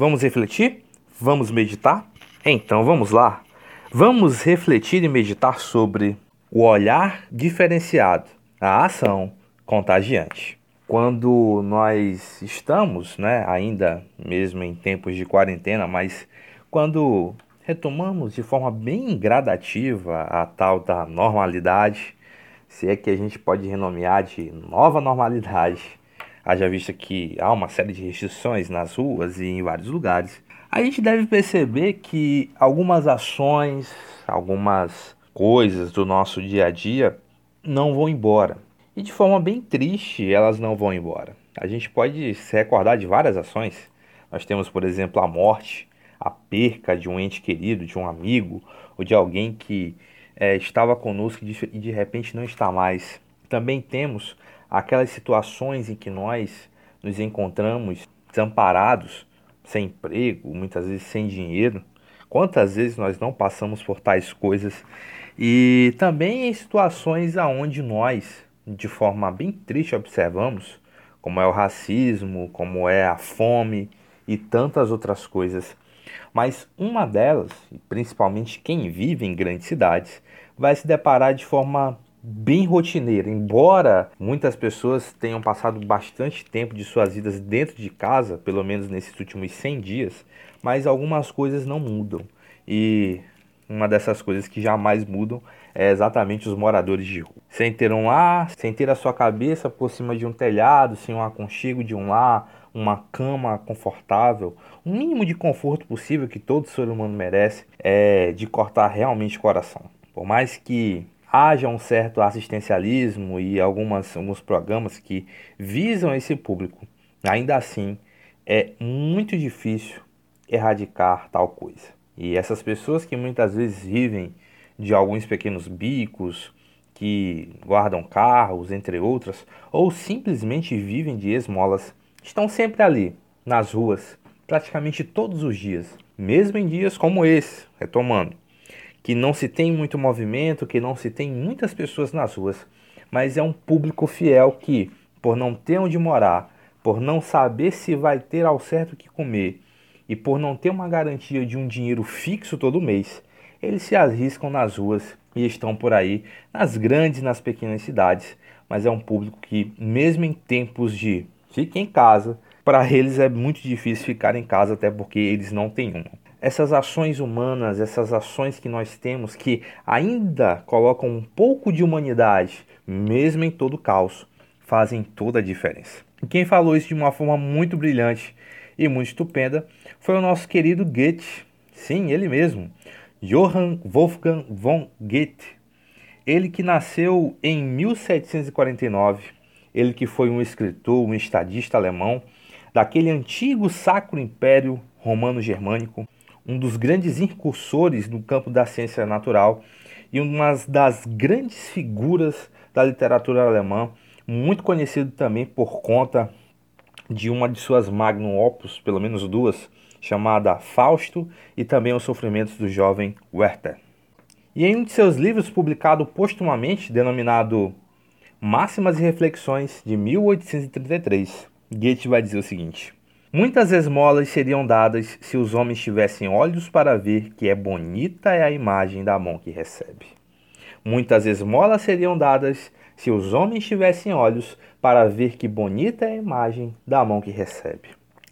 Vamos refletir? Vamos meditar? Então vamos lá. Vamos refletir e meditar sobre o olhar diferenciado, a ação contagiante. Quando nós estamos, né, ainda mesmo em tempos de quarentena, mas quando retomamos de forma bem gradativa a tal da normalidade, se é que a gente pode renomear de nova normalidade, haja vista que há uma série de restrições nas ruas e em vários lugares, a gente deve perceber que algumas ações, algumas coisas do nosso dia a dia não vão embora. E de forma bem triste, elas não vão embora. A gente pode se recordar de várias ações. Nós temos, por exemplo, a morte, a perca de um ente querido, de um amigo ou de alguém que é, estava conosco e de repente não está mais. Também temos aquelas situações em que nós nos encontramos desamparados, sem emprego, muitas vezes sem dinheiro. Quantas vezes nós não passamos por tais coisas? E também em situações aonde nós, de forma bem triste, observamos, como é o racismo, como é a fome e tantas outras coisas. Mas uma delas, principalmente quem vive em grandes cidades, vai se deparar de forma bem rotineira. Embora muitas pessoas tenham passado bastante tempo de suas vidas dentro de casa, pelo menos nesses últimos 100 dias, mas algumas coisas não mudam. E uma dessas coisas que jamais mudam é exatamente os moradores de rua. Sem ter um lar, sem ter a sua cabeça por cima de um telhado, sem um aconchego de um lar, uma cama confortável, um mínimo de conforto possível que todo ser humano merece, é de cortar realmente o coração. Por mais que haja um certo assistencialismo e algumas, alguns programas que visam esse público, ainda assim é muito difícil erradicar tal coisa. E essas pessoas que muitas vezes vivem de alguns pequenos bicos, que guardam carros, entre outras, ou simplesmente vivem de esmolas, estão sempre ali, nas ruas, praticamente todos os dias, mesmo em dias como esse, retomando, que não se tem muito movimento, que não se tem muitas pessoas nas ruas, mas é um público fiel que, por não ter onde morar, por não saber se vai ter ao certo o que comer, e por não ter uma garantia de um dinheiro fixo todo mês, eles se arriscam nas ruas e estão por aí, nas grandes e nas pequenas cidades, mas é um público que, mesmo em tempos de fique em casa, para eles é muito difícil ficar em casa, até porque eles não têm uma. Essas ações humanas, essas ações que nós temos que ainda colocam um pouco de humanidade, mesmo em todo o caos, fazem toda a diferença. E quem falou isso de uma forma muito brilhante e muito estupenda foi o nosso querido Goethe. Sim, ele mesmo. Johann Wolfgang von Goethe. Ele que nasceu em 1749, ele que foi um escritor, um estadista alemão daquele antigo Sacro Império Romano-Germânico, um dos grandes incursores no campo da ciência natural e uma das grandes figuras da literatura alemã, muito conhecido também por conta de uma de suas magnum opus, pelo menos duas, chamada Fausto e também Os Sofrimentos do Jovem Werther. E em um de seus livros publicado postumamente, denominado Máximas e Reflexões, de 1833, Goethe vai dizer o seguinte: Muitas esmolas seriam dadas se os homens tivessem olhos para ver que é bonita é a imagem da mão que recebe. Muitas esmolas seriam dadas se os homens tivessem olhos para ver que bonita é a imagem da mão que recebe.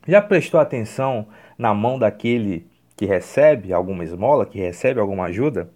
Já prestou atenção na mão daquele que recebe alguma esmola, que recebe alguma ajuda?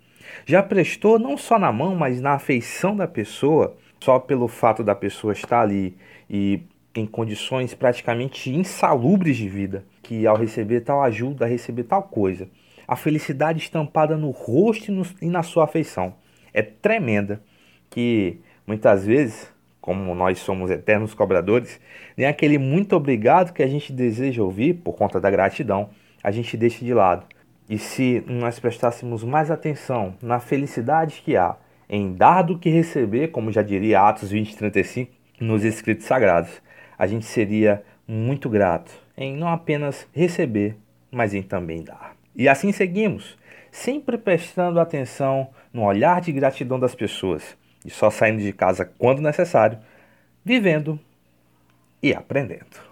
Já prestou não só na mão, mas na afeição da pessoa, só pelo fato da pessoa estar ali e em condições praticamente insalubres de vida, que ao receber tal ajuda, receber tal coisa, a felicidade estampada no rosto e, no, e na sua afeição é tremenda, que muitas vezes como nós somos eternos cobradores, nem aquele muito obrigado que a gente deseja ouvir por conta da gratidão, a gente deixa de lado. E se nós prestássemos mais atenção na felicidade que há em dar do que receber, como já diria Atos 20, 35, nos escritos sagrados, a gente seria muito grato em não apenas receber, mas em também dar. E assim seguimos, sempre prestando atenção no olhar de gratidão das pessoas, e só saindo de casa quando necessário, vivendo e aprendendo.